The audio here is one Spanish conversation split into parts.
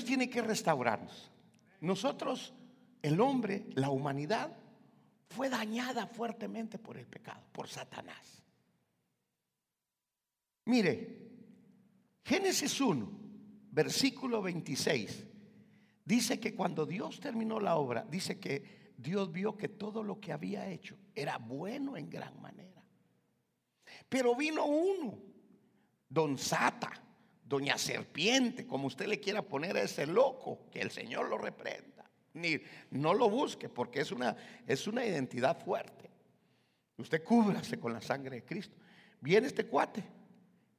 Dios tiene que restaurarnos. Nosotros, el hombre, la humanidad, fue dañada fuertemente por el pecado, por Satanás. Mire, Génesis 1, versículo 26, dice que cuando Dios terminó la obra, dice que Dios vio que todo lo que había hecho era bueno en gran manera. Pero vino uno, don Sata, doña serpiente, como usted le quiera poner a ese loco, que el Señor lo reprenda. Ni, no lo busque porque es una, es una identidad fuerte. Usted cúbrase con la sangre de Cristo. Viene este cuate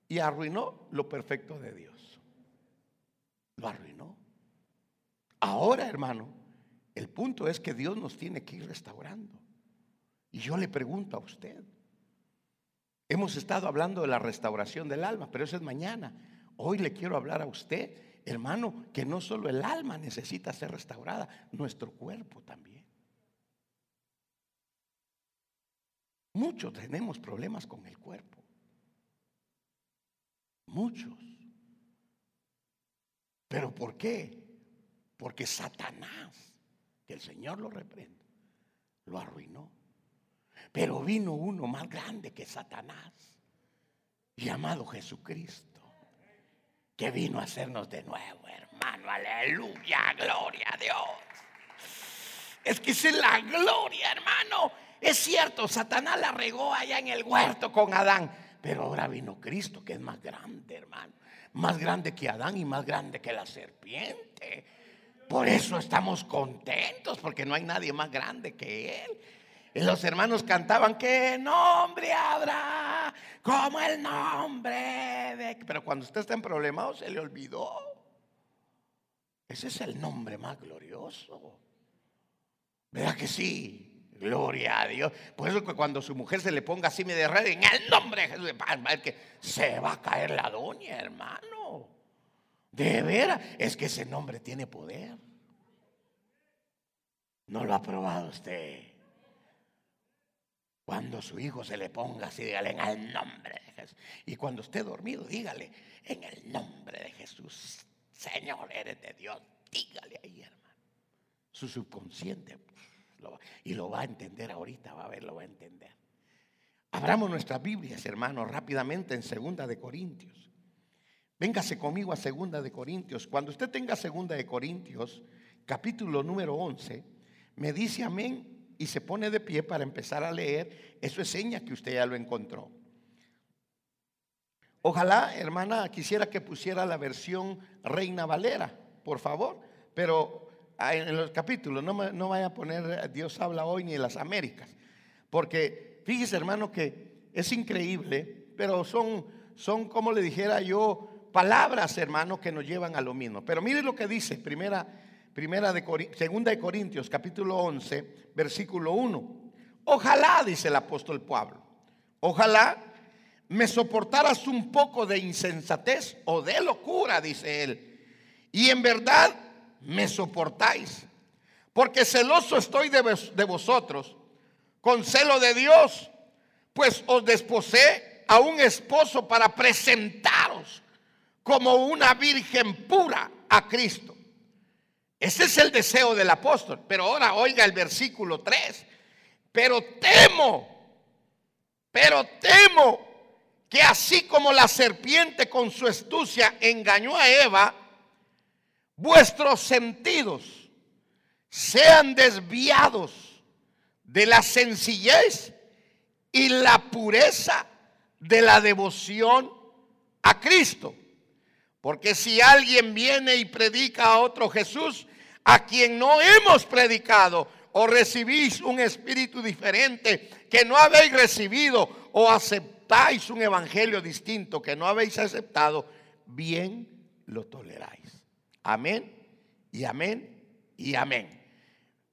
y arruinó lo perfecto de Dios. Lo arruinó. Ahora, hermano, el punto es que Dios nos tiene que ir restaurando. Y yo le pregunto a usted, hemos estado hablando de la restauración del alma, pero eso es mañana. Hoy le quiero hablar a usted, hermano, que no solo el alma necesita ser restaurada, nuestro cuerpo también. Muchos tenemos problemas con el cuerpo. Muchos. ¿Pero por qué? Porque Satanás, que el Señor lo reprenda, lo arruinó. Pero vino uno más grande que Satanás, llamado Jesucristo que vino a hacernos de nuevo, hermano. Aleluya, gloria a Dios. Es que es la gloria, hermano. Es cierto, Satanás la regó allá en el huerto con Adán. Pero ahora vino Cristo, que es más grande, hermano. Más grande que Adán y más grande que la serpiente. Por eso estamos contentos, porque no hay nadie más grande que Él. Y los hermanos cantaban, ¿qué nombre habrá? Como el nombre de... Pero cuando usted está en problemas se le olvidó. Ese es el nombre más glorioso. ¿Verdad que sí? Gloria a Dios. Por eso que cuando su mujer se le ponga así me derrede en el nombre de Jesús, que se va a caer la doña, hermano. De veras, es que ese nombre tiene poder. No lo ha probado usted. Cuando su hijo se le ponga así, dígale en el nombre de Jesús. Y cuando esté dormido, dígale en el nombre de Jesús. Señor, eres de Dios. Dígale ahí, hermano. Su subconsciente. y lo va a entender ahorita, va a ver, lo va a entender. Abramos nuestras Biblias, hermanos, rápidamente en Segunda de Corintios. Véngase conmigo a Segunda de Corintios. Cuando usted tenga Segunda de Corintios, capítulo número 11, me dice amén y se pone de pie para empezar a leer, eso es seña que usted ya lo encontró. Ojalá, hermana, quisiera que pusiera la versión Reina Valera, por favor, pero ah, en los capítulos no, no vaya a poner Dios habla hoy ni en las Américas, porque fíjese, hermano, que es increíble, pero son, son como le dijera yo, palabras, hermano, que nos llevan a lo mismo. Pero mire lo que dice, primera Primera de segunda de Corintios, capítulo 11, versículo 1. Ojalá, dice el apóstol Pablo, ojalá me soportaras un poco de insensatez o de locura, dice él. Y en verdad me soportáis, porque celoso estoy de, de vosotros, con celo de Dios, pues os desposé a un esposo para presentaros como una virgen pura a Cristo. Ese es el deseo del apóstol. Pero ahora oiga el versículo 3. Pero temo, pero temo que así como la serpiente con su astucia engañó a Eva, vuestros sentidos sean desviados de la sencillez y la pureza de la devoción a Cristo. Porque si alguien viene y predica a otro Jesús, a quien no hemos predicado o recibís un espíritu diferente que no habéis recibido o aceptáis un evangelio distinto que no habéis aceptado, bien lo toleráis. Amén y amén y amén.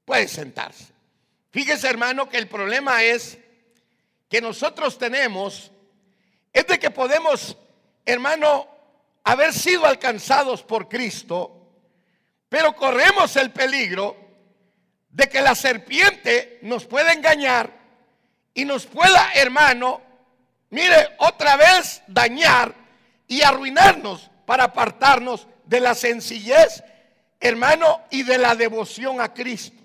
Puede sentarse. Fíjese hermano que el problema es que nosotros tenemos, es de que podemos, hermano, haber sido alcanzados por Cristo pero corremos el peligro de que la serpiente nos pueda engañar y nos pueda, hermano, mire, otra vez dañar y arruinarnos para apartarnos de la sencillez hermano, y de la devoción a Cristo.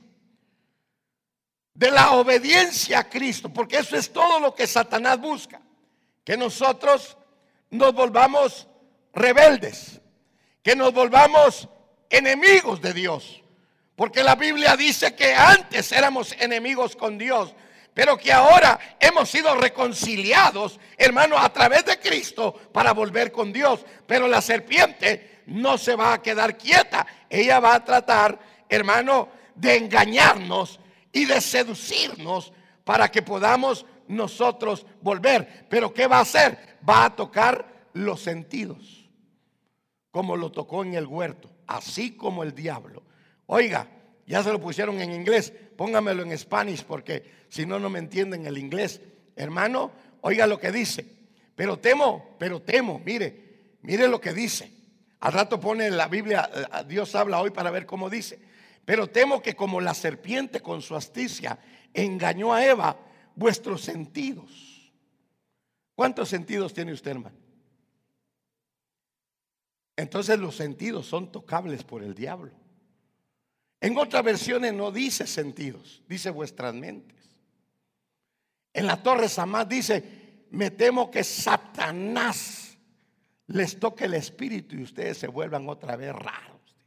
De la obediencia a Cristo, porque eso es todo lo que Satanás busca. Que nosotros nos volvamos rebeldes, que nos volvamos enemigos de Dios. Porque la Biblia dice que antes éramos enemigos con Dios, pero que ahora hemos sido reconciliados, hermano, a través de Cristo para volver con Dios. Pero la serpiente no se va a quedar quieta. Ella va a tratar, hermano, de engañarnos y de seducirnos para que podamos nosotros volver. Pero ¿qué va a hacer? Va a tocar los sentidos, como lo tocó en el huerto, así como el diablo. Oiga, ya se lo pusieron en inglés, póngamelo en Spanish porque si no, no me entienden el inglés. Hermano, oiga lo que dice. Pero temo, pero temo, mire, mire lo que dice. Al rato pone la Biblia, Dios habla hoy para ver cómo dice. Pero temo que como la serpiente con su asticia engañó a Eva, vuestros sentidos. ¿Cuántos sentidos tiene usted, hermano? Entonces los sentidos son tocables por el diablo. En otras versiones no dice sentidos, dice vuestras mentes. En la torre Samad dice, me temo que Satanás les toque el espíritu y ustedes se vuelvan otra vez raros.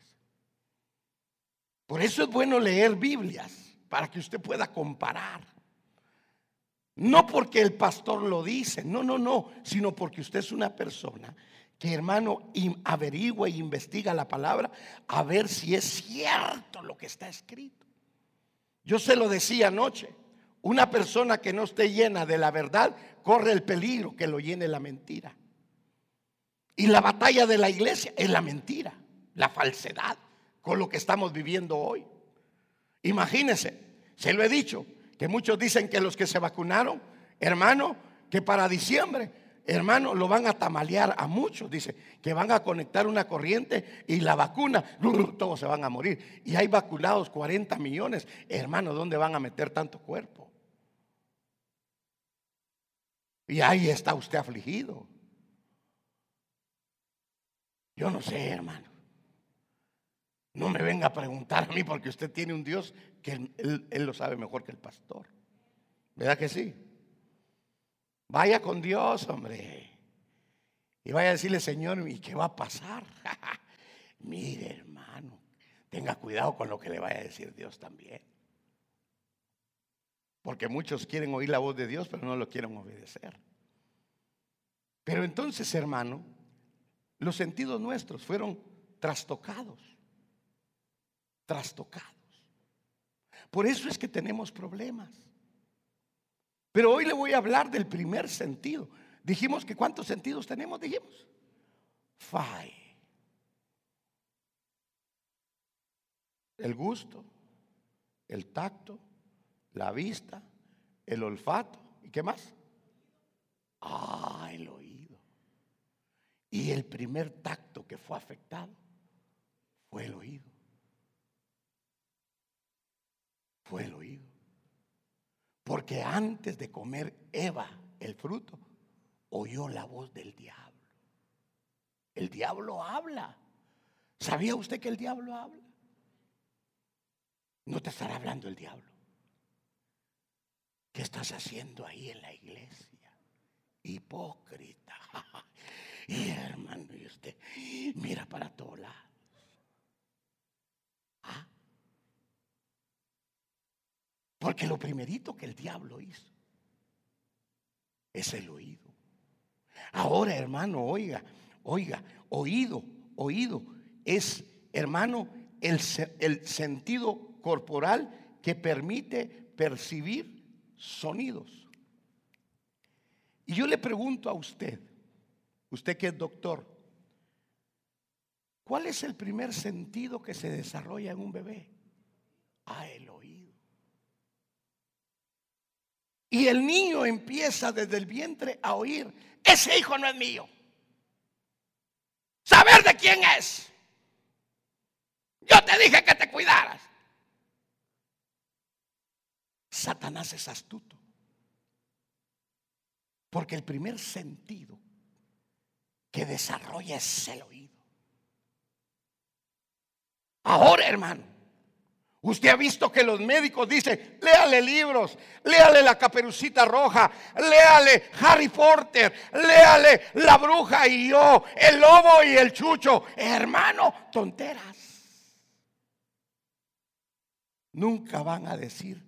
Por eso es bueno leer Biblias, para que usted pueda comparar. No porque el pastor lo dice, no, no, no, sino porque usted es una persona que hermano averigua e investiga la palabra a ver si es cierto lo que está escrito. Yo se lo decía anoche, una persona que no esté llena de la verdad corre el peligro que lo llene la mentira. Y la batalla de la iglesia es la mentira, la falsedad, con lo que estamos viviendo hoy. Imagínense, se lo he dicho, que muchos dicen que los que se vacunaron, hermano, que para diciembre hermano, lo van a tamalear a muchos. Dice que van a conectar una corriente y la vacuna, todos se van a morir. Y hay vacunados 40 millones. Hermano, ¿dónde van a meter tanto cuerpo? Y ahí está usted afligido. Yo no sé, hermano. No me venga a preguntar a mí porque usted tiene un Dios que él, él lo sabe mejor que el pastor. ¿Verdad que sí? Vaya con Dios, hombre. Y vaya a decirle, Señor, ¿y qué va a pasar? Mire, hermano, tenga cuidado con lo que le vaya a decir Dios también. Porque muchos quieren oír la voz de Dios, pero no lo quieren obedecer. Pero entonces, hermano, los sentidos nuestros fueron trastocados. Trastocados. Por eso es que tenemos problemas. Pero hoy le voy a hablar del primer sentido. Dijimos que cuántos sentidos tenemos, dijimos. Five. El gusto, el tacto, la vista, el olfato. ¿Y qué más? Ah, el oído. Y el primer tacto que fue afectado fue el oído. Fue el oído. Porque antes de comer Eva el fruto, oyó la voz del diablo. El diablo habla. ¿Sabía usted que el diablo habla? No te estará hablando el diablo. ¿Qué estás haciendo ahí en la iglesia? Hipócrita. Y hermano, y usted mira para todos lados. ¿Ah? Porque lo primerito que el diablo hizo es el oído. Ahora, hermano, oiga, oiga, oído, oído es, hermano, el, el sentido corporal que permite percibir sonidos. Y yo le pregunto a usted, usted que es doctor, ¿cuál es el primer sentido que se desarrolla en un bebé? Ah, el oído. Y el niño empieza desde el vientre a oír, ese hijo no es mío. Saber de quién es. Yo te dije que te cuidaras. Satanás es astuto. Porque el primer sentido que desarrolla es el oído. Ahora, hermano, usted ha visto que los médicos dicen, léale libros, léale la caperucita roja, léale Harry Potter, léale la bruja y yo, el lobo y el chucho. Hermano, tonteras. Nunca van a decir,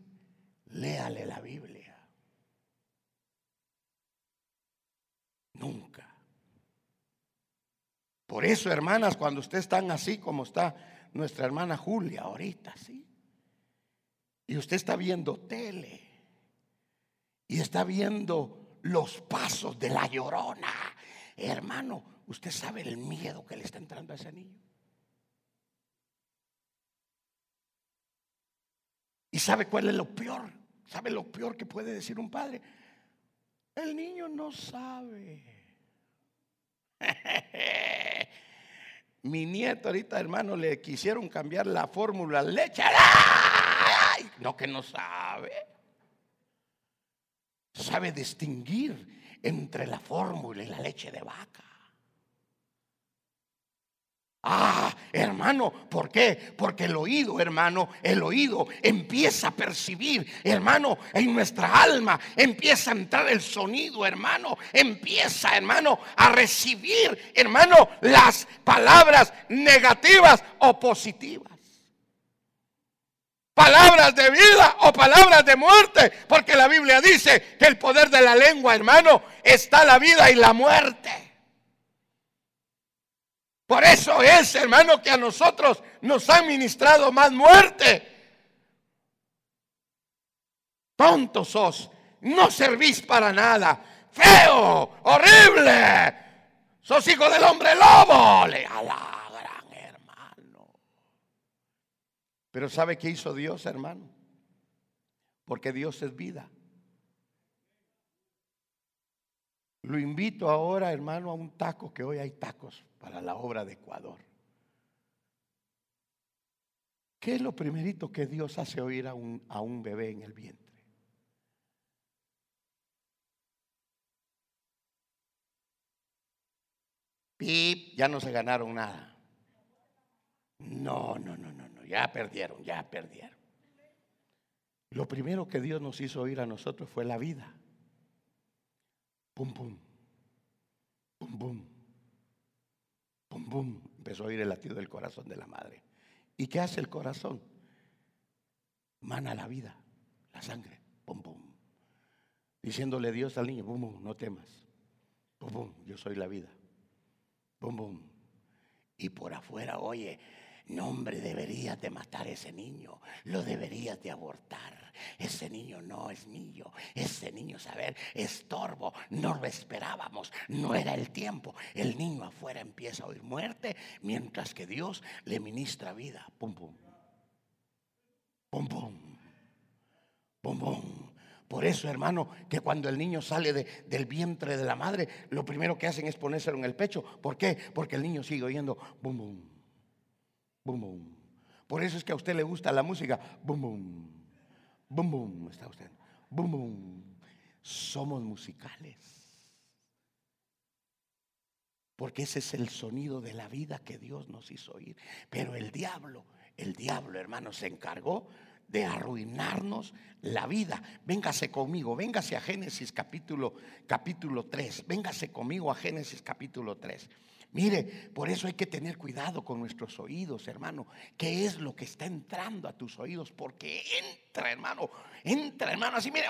léale la Biblia. Nunca. Por eso, hermanas, cuando usted están así como está nuestra hermana Julia ahorita, ¿sí? Y usted está viendo tele y está viendo los pasos de la llorona. Hermano, usted sabe el miedo que le está entrando a ese niño. ¿Y sabe cuál es lo peor? ¿Sabe lo peor que puede decir un padre? El niño no sabe. Mi nieto ahorita, hermano, le quisieron cambiar la fórmula leche. No que no sabe. Sabe distinguir entre la fórmula y la leche de vaca. Ah, hermano, ¿por qué? Porque el oído, hermano, el oído empieza a percibir, hermano, en nuestra alma empieza a entrar el sonido, hermano, empieza, hermano, a recibir, hermano, las palabras negativas o positivas. Palabras de vida o palabras de muerte, porque la Biblia dice que el poder de la lengua, hermano, está la vida y la muerte. Por eso es, hermano, que a nosotros nos han ministrado más muerte. Tontos sos, no servís para nada. Feo, horrible. Sos hijo del hombre lobo. Le gran hermano. Pero ¿sabe qué hizo Dios, hermano? Porque Dios es vida. Lo invito ahora, hermano, a un taco, que hoy hay tacos para la obra de Ecuador. ¿Qué es lo primerito que Dios hace oír a un, a un bebé en el vientre? Pip, ya no se ganaron nada. No, no, no, no, no, ya perdieron, ya perdieron. Lo primero que Dios nos hizo oír a nosotros fue la vida. Pum, pum. Pum, pum. Pum, pum. Empezó a oír el latido del corazón de la madre. ¿Y qué hace el corazón? Mana la vida, la sangre. Pum, pum. Diciéndole Dios al niño, pum, pum, no temas. Pum, pum, yo soy la vida. Pum, pum. Y por afuera, oye, no, hombre, deberías de matar a ese niño, lo deberías de abortar. Ese niño no es mío, ese niño, saber, estorbo, no lo esperábamos, no era el tiempo. El niño afuera empieza a oír muerte, mientras que Dios le ministra vida. Pum, pum. Pum, pum. Pum, pum. Por eso, hermano, que cuando el niño sale del vientre de la madre, lo primero que hacen es ponérselo en el pecho. ¿Por qué? Porque el niño sigue oyendo bum, bum Boom, boom. Por eso es que a usted le gusta la música. Boom, boom. Boom, boom. Está usted. Boom, boom. Somos musicales. Porque ese es el sonido de la vida que Dios nos hizo oír. Pero el diablo, el diablo, hermano, se encargó de arruinarnos la vida. Véngase conmigo, véngase a Génesis capítulo, capítulo 3. Véngase conmigo a Génesis capítulo 3. Mire, por eso hay que tener cuidado con nuestros oídos, hermano. ¿Qué es lo que está entrando a tus oídos? Porque entra, hermano, entra, hermano, así, mire,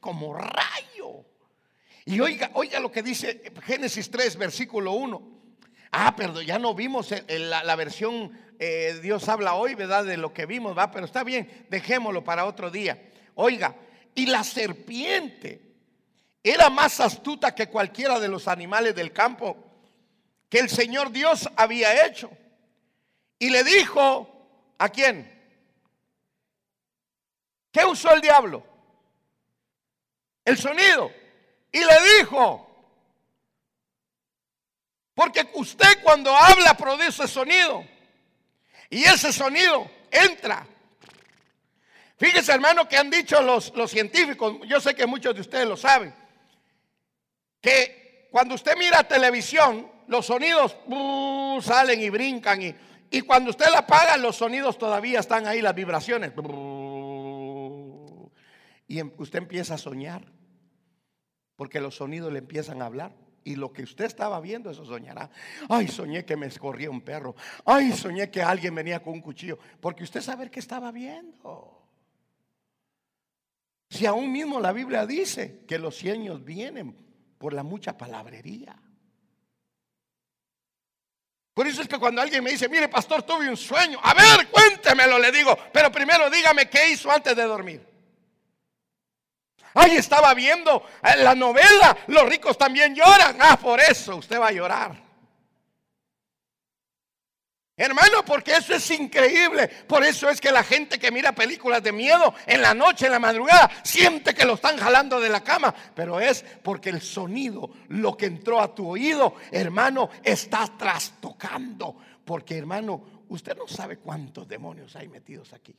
como rayo. Y oiga, oiga lo que dice Génesis 3, versículo 1. Ah, perdón, ya no vimos la, versión eh, Dios habla hoy, ¿verdad? De lo que vimos, va, pero está bien, dejémoslo para otro día. Oiga, y la serpiente era más astuta que cualquiera de los animales del campo que el Señor Dios había hecho. Y le dijo, ¿a quién? ¿Qué usó el diablo? El sonido. Y le dijo, porque usted cuando habla produce sonido. Y ese sonido entra. Fíjese hermano que han dicho los, los científicos, yo sé que muchos de ustedes lo saben, que cuando usted mira televisión, los sonidos salen y brincan y, Y cuando usted la apaga, los sonidos todavía están ahí, las vibraciones. Y em, usted empieza a soñar, porque los sonidos le empiezan a hablar. Y lo que usted estaba viendo, eso soñará. Ay, soñé que me escorría un perro. Ay, soñé que alguien venía con un cuchillo. Porque usted sabe que estaba viendo. Si aún mismo la Biblia dice que los sueños vienen por la mucha palabrería. Por eso es que cuando alguien me dice, mire pastor, tuve un sueño, a ver, cuéntemelo, le digo, pero primero dígame qué hizo antes de dormir. Ay, estaba viendo eh, la novela, los ricos también lloran. Ah, por eso usted va a llorar. Hermano, porque eso es increíble. Por eso es que la gente que mira películas de miedo en la noche, en la madrugada, siente que lo están jalando de la cama. Pero es porque el sonido, lo que entró a tu oído, hermano, está trastocando. Porque, hermano, usted no sabe cuántos demonios hay metidos aquí.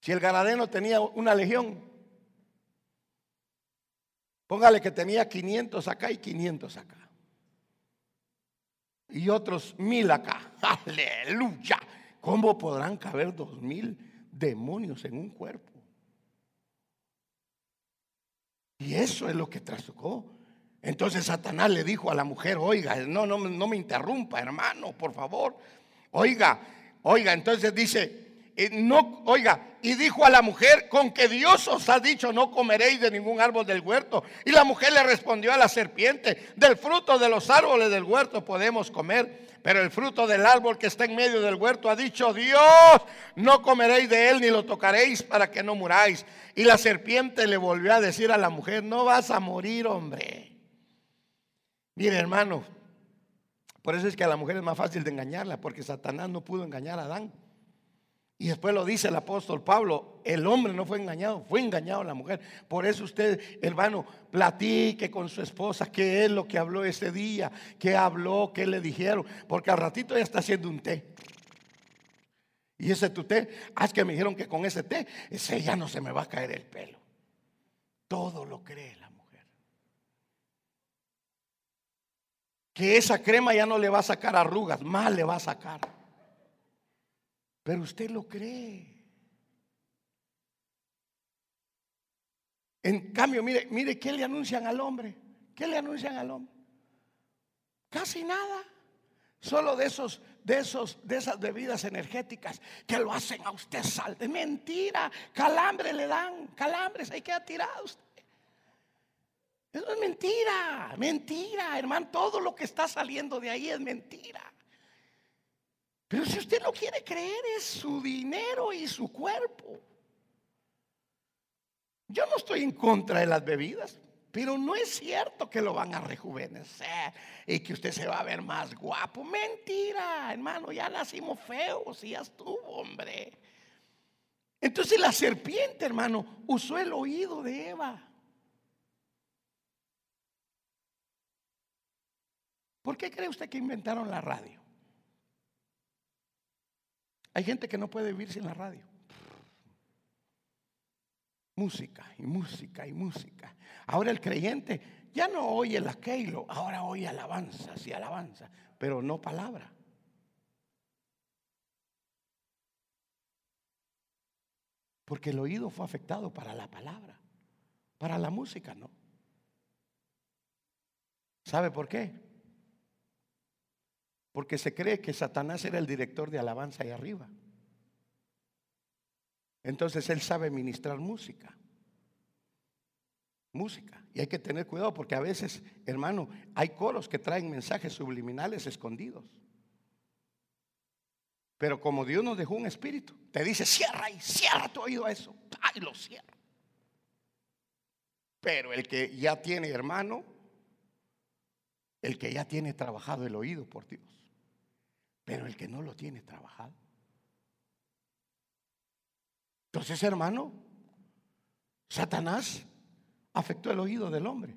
Si el Garadeno tenía una legión, póngale que tenía 500 acá y 500 acá y otros mil acá. Aleluya. ¿Cómo podrán caber dos mil demonios en un cuerpo? Y eso es lo que trastocó. Entonces Satanás le dijo a la mujer, oiga, no, no, no me interrumpa, hermano, por favor. Oiga, oiga, entonces dice, no, oiga, y dijo a la mujer, con que Dios os ha dicho, no comeréis de ningún árbol del huerto. Y la mujer le respondió a la serpiente, del fruto de los árboles del huerto podemos comer, pero el fruto del árbol que está en medio del huerto ha dicho, Dios, no comeréis de él ni lo tocaréis para que no muráis. Y la serpiente le volvió a decir a la mujer, no vas a morir, hombre. Mire, hermano, por eso es que a la mujer es más fácil de engañarla, porque Satanás no pudo engañar a Adán. Y después lo dice el apóstol Pablo, el hombre no fue engañado, fue engañado la mujer. Por eso usted, hermano, platique con su esposa qué es lo que habló ese día, qué habló, qué le dijeron, porque al ratito ya está haciendo un té. Y ese tu té, haz que me dijeron que con ese té, ese ya no se me va a caer el pelo. Todo lo cree la mujer. Que esa crema ya no le va a sacar arrugas, más le va a sacar. Pero usted lo cree. En cambio, mire, mire qué le anuncian al hombre. ¿Qué le anuncian al hombre? Casi nada. Solo de esos, de esos, de esas bebidas energéticas que lo hacen a usted sal de mentira. Calambre le dan, calambres, hay que tirado usted. Eso es mentira, mentira, hermano. Todo lo que está saliendo de ahí es mentira. Pero si usted no quiere creer, es su dinero y su cuerpo. Yo no estoy en contra de las bebidas, pero no es cierto que lo van a rejuvenecer y que usted se va a ver más guapo. Mentira, hermano, ya nacimos feos y ya estuvo, hombre. Entonces la serpiente, hermano, usó el oído de Eva. ¿Por qué cree usted que inventaron la radio? Hay gente que no puede vivir sin la radio. Música y música y música. Ahora el creyente ya no oye la Keilo, ahora oye alabanzas y alabanza, pero no palabra. Porque el oído fue afectado para la palabra, para la música no. ¿Sabe por qué? Porque se cree que Satanás era el director de alabanza ahí arriba. Entonces él sabe ministrar música. Música. Y hay que tener cuidado porque a veces, hermano, hay coros que traen mensajes subliminales escondidos. Pero como Dios nos dejó un espíritu, te dice, cierra y cierra tu oído a eso. Ay, lo cierra. Pero el que ya tiene, hermano, el que ya tiene trabajado el oído por Dios, pero el que no lo tiene trabajado. Entonces, hermano, Satanás afectó el oído del hombre.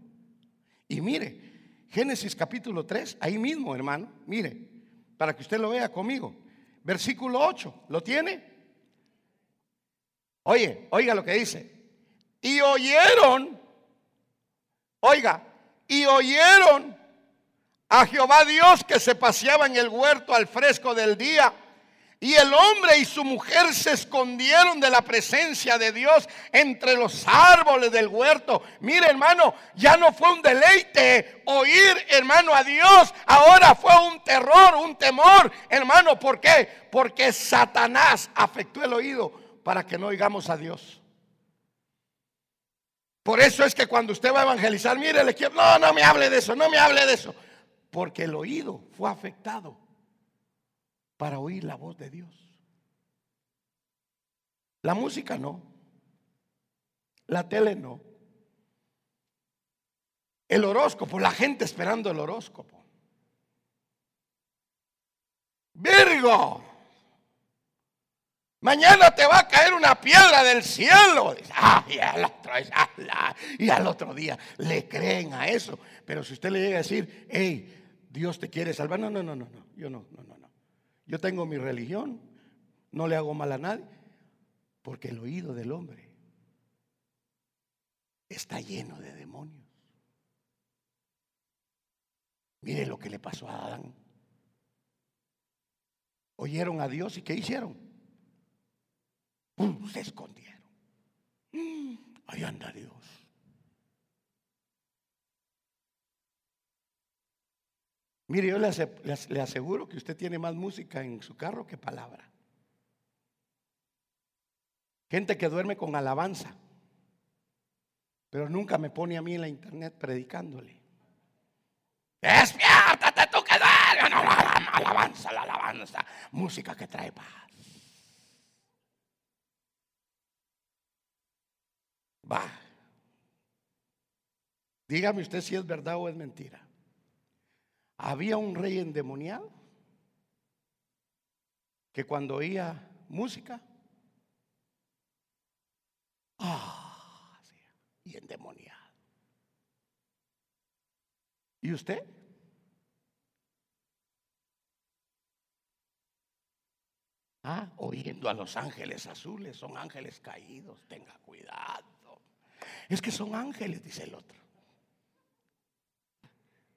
Y mire, Génesis capítulo 3, ahí mismo, hermano, mire, para que usted lo vea conmigo. Versículo 8, ¿lo tiene? Oye, oiga lo que dice. Y oyeron, oiga, y oyeron a Jehová Dios que se paseaba en el huerto al fresco del día. Y el hombre y su mujer se escondieron de la presencia de Dios entre los árboles del huerto. Mire, hermano, ya no fue un deleite oír, hermano, a Dios. Ahora fue un terror, un temor, hermano. ¿Por qué? Porque Satanás afectó el oído para que no oigamos a Dios. Por eso es que cuando usted va a evangelizar, mire, le quiero, no, no me hable de eso, no me hable de eso. Porque el oído fue afectado para oír la voz de Dios. La música no. La tele no. El horóscopo, la gente esperando el horóscopo. Virgo, mañana te va a caer una piedra del cielo. y, al otro, y al otro día le creen a eso. Pero si usted le llega a decir, hey, Dios te quiere salvar. No, no, no, no, no. Yo no, no, no, no. Yo tengo mi religión, no le hago mal a nadie, porque el oído del hombre está lleno de demonios. Mire lo que le pasó a Adán. Oyeron a Dios y ¿qué hicieron? Se escondieron. Mm, ahí anda Dios. Mire, yo le aseguro que usted tiene más música en su carro que palabra. Gente que duerme con alabanza, pero nunca me pone a mí en la internet predicándole. Despiértate tú que duermes. Alabanza, la alabanza. Música que trae paz. Va. Dígame usted si es verdad o es mentira. Había un rey endemoniado que cuando oía música, ah, y endemoniado. ¿Y usted? Ah, oyendo a los ángeles azules, son ángeles caídos, tenga cuidado. Es que son ángeles, dice el otro.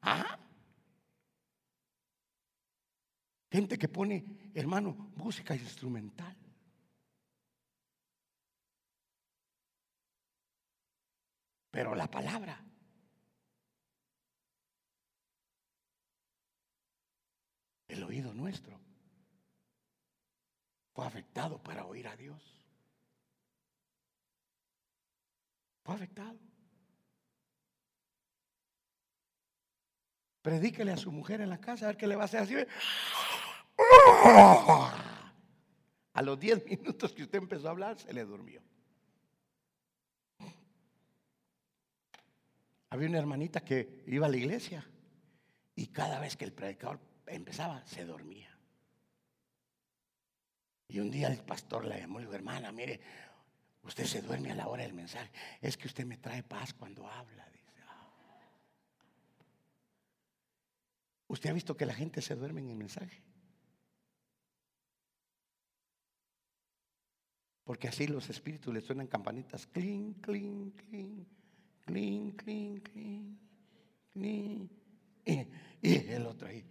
Ah, Gente que pone, hermano, música instrumental. Pero la palabra. El oído nuestro fue afectado para oír a Dios. Fue afectado. Predíquele a su mujer en la casa a ver qué le va a hacer así. A los 10 minutos que usted empezó a hablar, se le durmió. Había una hermanita que iba a la iglesia y cada vez que el predicador empezaba, se dormía. Y un día el pastor le llamó y dijo, hermana, mire, usted se duerme a la hora del mensaje. Es que usted me trae paz cuando habla. Dice. ¿Usted ha visto que la gente se duerme en el mensaje? Porque así los espíritus le suenan campanitas. Clink, clink, clink. Clink, clink, clink. Clink. Y, el otro ahí.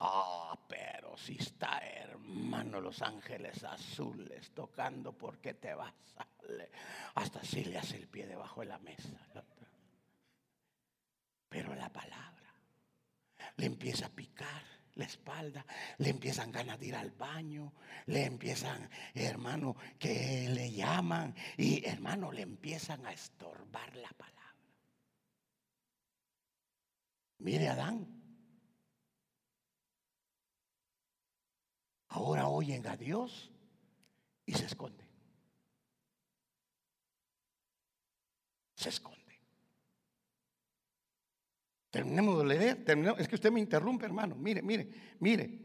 Ah, pero si está hermano los ángeles azules tocando, ¿por qué te vas? Hasta si le hace el pie debajo de la mesa. La palabra le empieza a picar la espalda, le empiezan ganas de ir al baño, le empiezan, hermano, que le llaman y hermano, le empiezan a estorbar la palabra. Mire Adán. Ahora oyen a Dios y se esconden. Se esconden. Terminemos de leer, es que usted me interrumpe, hermano. Mire, mire, mire.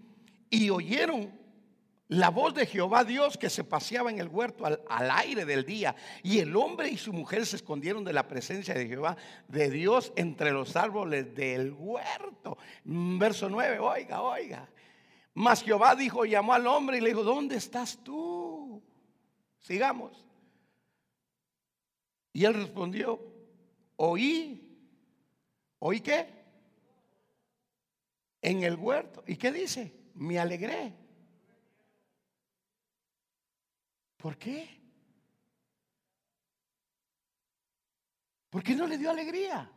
Y oyeron la voz de Jehová Dios que se paseaba en el huerto al, aire del día. Y el hombre y su mujer se escondieron de la presencia de Jehová, de Dios, entre los árboles del huerto. Verso 9, oiga, oiga. Mas Jehová dijo, llamó al hombre y le dijo, ¿dónde estás tú? Sigamos. Y él respondió, oí ¿Oí qué? En el huerto. ¿Y qué dice? Me alegré. ¿Por qué? ¿Por qué no le dio alegría?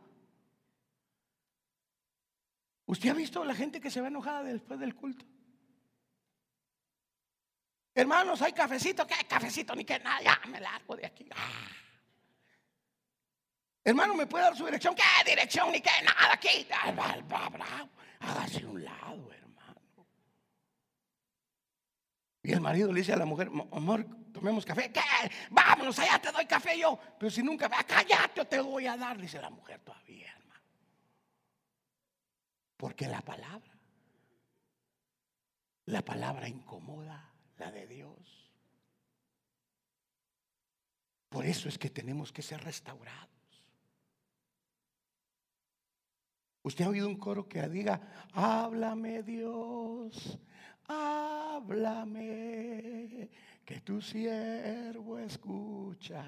¿Usted ha visto la gente que se va enojada después del culto? Hermanos, hay cafecito. ¿Qué cafecito? Ni que nada. Ya me largo de aquí. Ah. Hermano, ¿me puede dar su dirección? ¿Qué dirección? Ni que nada aquí. Hágase un lado, hermano. Y el marido le dice a la mujer, amor, tomemos café. ¿Qué? Vámonos, allá te doy café yo. Pero si nunca, cállate, te voy a dar, dice la mujer todavía. Porque la palabra, la palabra incomoda, la de Dios. Por eso es que tenemos que ser restaurados. Usted ha oído un coro que diga, háblame Dios, háblame, que tu siervo escucha.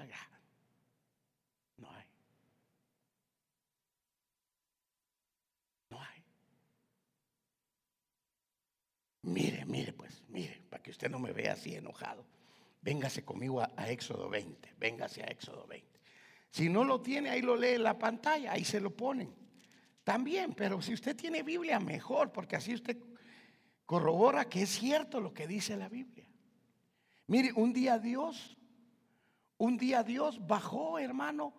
Mire, mire, pues, mire, para que usted no me vea así enojado. Véngase conmigo a, Éxodo 20, véngase a Éxodo 20. Si no lo tiene, ahí lo lee en la pantalla, ahí se lo ponen. También, pero si usted tiene Biblia, mejor, porque así usted corrobora que es cierto lo que dice la Biblia. Mire, un día Dios, un día Dios bajó, hermano,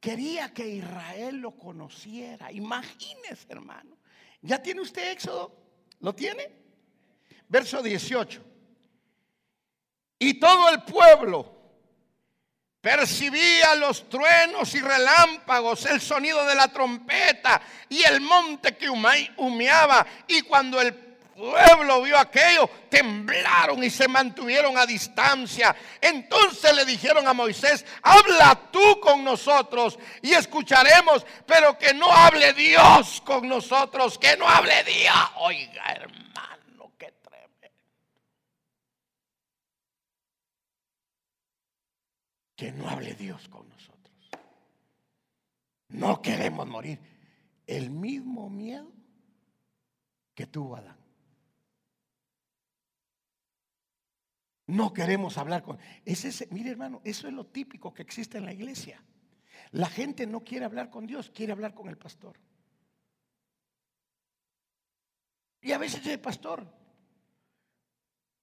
quería que Israel lo conociera. Imagínese, hermano. ¿Ya tiene usted Éxodo? ¿Lo tiene? verso 18. Y todo el pueblo percibía los truenos y relámpagos, el sonido de la trompeta y el monte que humeaba. Y cuando el pueblo vio aquello, temblaron y se mantuvieron a distancia. Entonces le dijeron a Moisés, habla tú con nosotros y escucharemos, pero que no hable Dios con nosotros, que no hable Dios. Oiga, hermano. Que no hable Dios con nosotros. No queremos morir. El mismo miedo que tuvo Adán. No queremos hablar con... Ese, mire hermano, eso es lo típico que existe en la iglesia. La gente no quiere hablar con Dios, quiere hablar con el pastor. Y a veces el pastor,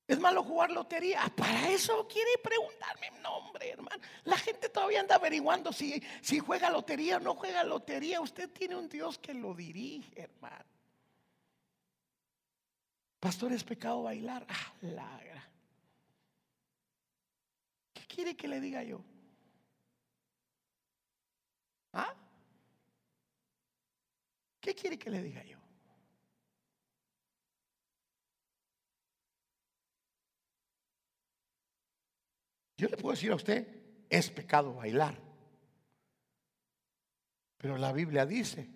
es malo jugar lotería. Ah, para eso quiere preguntarme nombre, hermano. La gente todavía anda averiguando si, si juega lotería o no juega lotería. Usted tiene un Dios que lo dirige, hermano. Pastor, es pecado bailar. Ah, lagra. ¿Qué quiere que le diga yo? ¿Ah? ¿Qué quiere que le diga yo? Yo le puedo decir a usted, es pecado bailar. Pero la Biblia dice,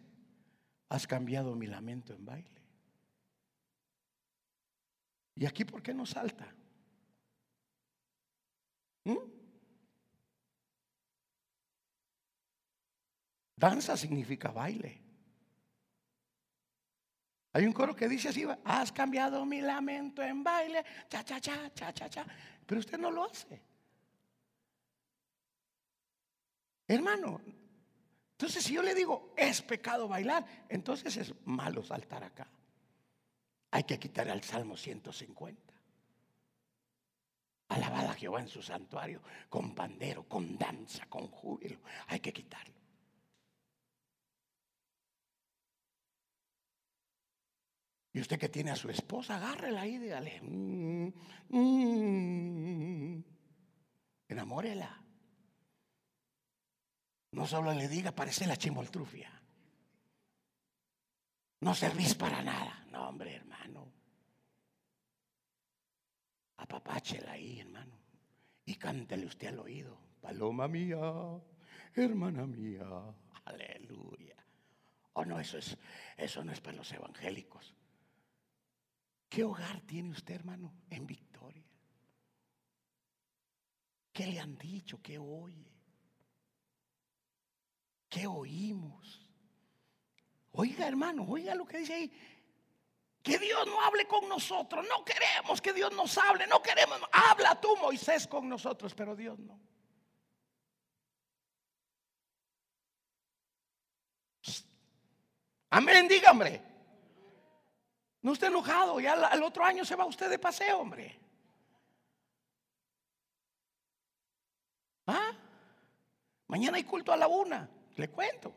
has cambiado mi lamento en baile. ¿Y aquí por qué no salta? ¿Mm? Danza significa baile. Hay un coro que dice así, has cambiado mi lamento en baile, cha, cha, cha, cha, cha, cha. Pero usted no lo hace. Hermano, entonces si yo le digo, es pecado bailar, entonces es malo saltar acá. Hay que quitar al Salmo 150. Alabada a Jehová en su santuario, con pandero, con danza, con júbilo. Hay que quitarlo. Y usted que tiene a su esposa, agárrela ahí dígale, mm, mm, enamórela. No solo le diga, parece la chimoltrufia. No servís para nada. No, hombre, hermano. Apapáchela ahí, hermano. Y cántele usted al oído. Paloma mía, hermana mía. Aleluya. Oh, no, eso es, eso no es para los evangélicos. ¿Qué hogar tiene usted, hermano, en victoria? ¿Qué le han dicho? ¿Qué oye? ¿Qué oímos? Oiga, hermano, oiga lo que dice ahí. Que Dios no hable con nosotros. No queremos que Dios nos hable. No queremos. Habla tú, Moisés, con nosotros, pero Dios no. Amén, diga, hombre. No esté enojado. Ya al otro año se va usted de paseo, hombre. ¿Ah? Mañana hay culto a la una. Le cuento.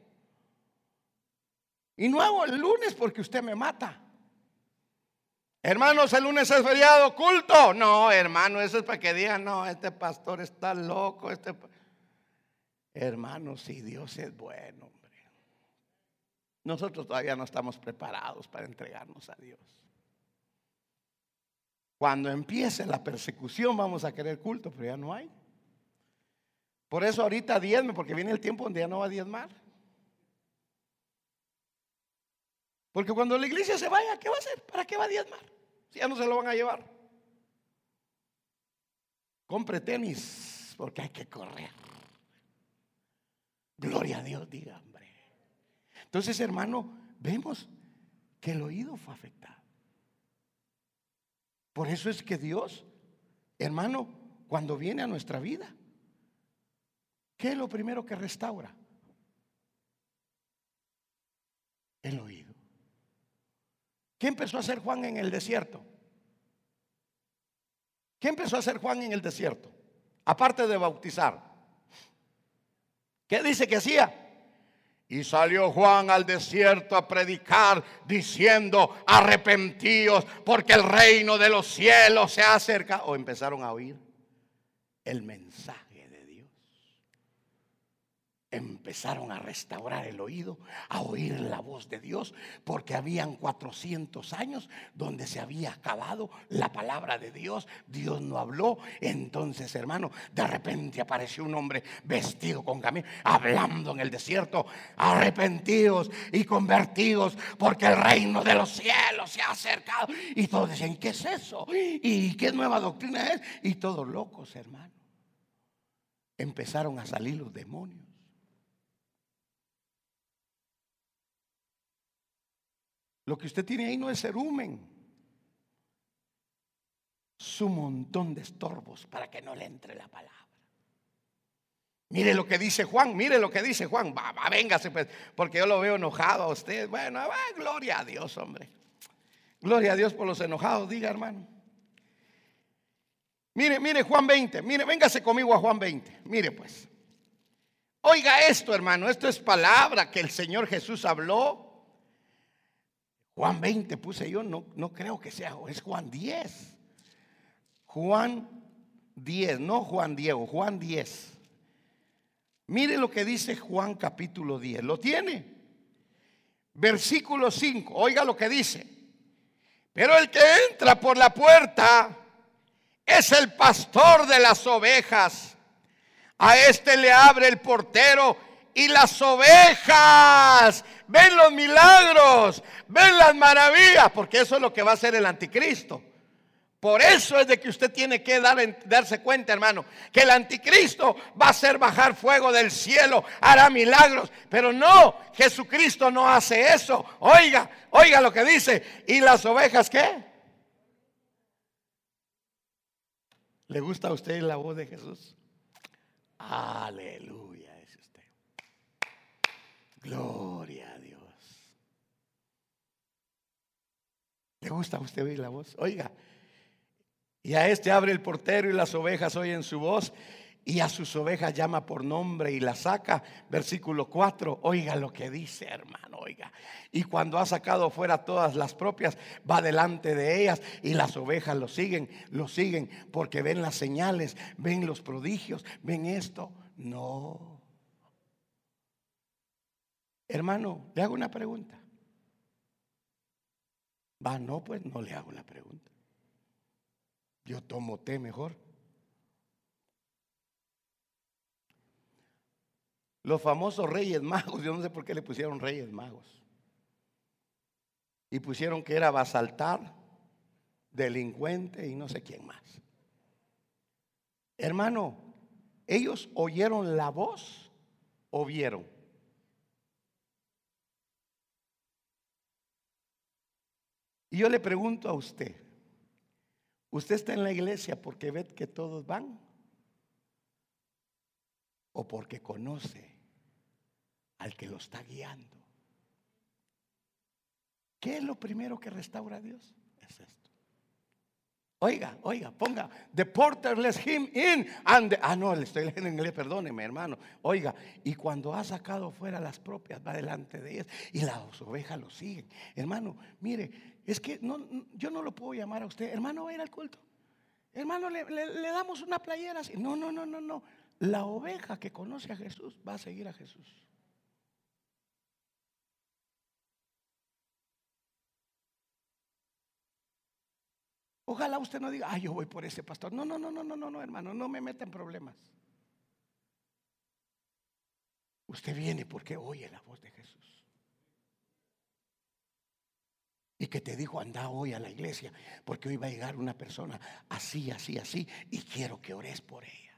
Y no hago el lunes porque usted me mata. Hermanos, el lunes es feriado, culto. No, hermano, eso es para que digan, no, este pastor está loco. Este... Hermanos, si Dios es bueno, hombre. Nosotros todavía no estamos preparados para entregarnos a Dios. Cuando empiece la persecución vamos a querer culto, pero ya no hay. Por eso ahorita diezme, porque viene el tiempo donde ya no va a diezmar. Porque cuando la iglesia se vaya, ¿qué va a hacer? ¿Para qué va a diezmar? Si ya no se lo van a llevar. Compre tenis, porque hay que correr. Gloria a Dios, diga, hombre. Entonces, hermano, vemos que el oído fue afectado. Por eso es que Dios, hermano, cuando viene a nuestra vida, ¿Qué es lo primero que restaura? El oído. ¿Qué empezó a hacer Juan en el desierto? ¿Qué empezó a hacer Juan en el desierto? Aparte de bautizar. ¿Qué dice que hacía? Y salió Juan al desierto a predicar diciendo, arrepentíos porque el reino de los cielos se acerca. O empezaron a oír el mensaje empezaron a restaurar el oído, a oír la voz de Dios, porque habían 400 años donde se había acabado la palabra de Dios, Dios no habló, entonces hermano, de repente apareció un hombre vestido con camino, hablando en el desierto, arrepentidos y convertidos, porque el reino de los cielos se ha acercado, y todos decían, ¿qué es eso? ¿Y qué nueva doctrina es? Y todos locos, hermano. Empezaron a salir los demonios. Lo que usted tiene ahí no es cerumen. Su montón de estorbos para que no le entre la palabra. Mire lo que dice Juan, mire lo que dice Juan. Va, va, véngase pues, porque yo lo veo enojado a usted. Bueno, va, gloria a Dios, hombre. Gloria a Dios por los enojados, diga hermano. Mire, mire Juan 20, mire, véngase conmigo a Juan 20. Mire pues. Oiga esto, hermano, esto es palabra que el Señor Jesús habló Juan 20 puse yo, no, no creo que sea, es Juan 10. Juan 10, no Juan Diego, Juan 10. Mire lo que dice Juan capítulo 10. ¿Lo tiene? Versículo 5. Oiga lo que dice. Pero el que entra por la puerta es el pastor de las ovejas. A este le abre el portero y las ovejas ven los milagros, ven las maravillas, porque eso es lo que va a hacer el anticristo. Por eso es de que usted tiene que darse cuenta, hermano, que el anticristo va a hacer bajar fuego del cielo, hará milagros, pero no, Jesucristo no hace eso. Oiga, oiga lo que dice. ¿Y las ovejas qué? ¿Le gusta a usted la voz de Jesús? Aleluya. Gloria a Dios. ¿Le gusta a usted oír la voz? Oiga, y a este abre el portero y las ovejas oyen su voz y a sus ovejas llama por nombre y las saca. Versículo 4, oiga lo que dice hermano, oiga. Y cuando ha sacado fuera todas las propias, va delante de ellas y las ovejas lo siguen, lo siguen porque ven las señales, ven los prodigios, ven esto. No. Hermano, le hago una pregunta. Va, no, pues no le hago la pregunta. Yo tomo té mejor. Los famosos reyes magos, yo no sé por qué le pusieron reyes magos. Y pusieron que era basaltar, delincuente y no sé quién más. Hermano, ellos oyeron la voz o vieron. Y yo le pregunto a usted, ¿usted está en la iglesia porque ve que todos van? ¿O porque conoce al que lo está guiando? ¿Qué es lo primero que restaura a Dios? Es esto. Oiga, oiga, ponga, the porter let him in. And ah, no, le estoy leyendo en inglés, perdóneme, hermano. Oiga, y cuando ha sacado fuera las propias, va delante de ellas y las ovejas lo siguen. Hermano, mire, es que no, yo no lo puedo llamar a usted, hermano, va a ir al culto. Hermano, le, damos una playera así. No, no, no, no, no. La oveja que conoce a Jesús va a seguir a Jesús. Ojalá usted no diga, ah, yo voy por ese pastor. No, no, no, no, no, no, no, hermano, no me meta en problemas. Usted viene porque oye la voz de Jesús. Y que te dijo, anda hoy a la iglesia, porque hoy va a llegar una persona así, así, así, y quiero que ores por ella.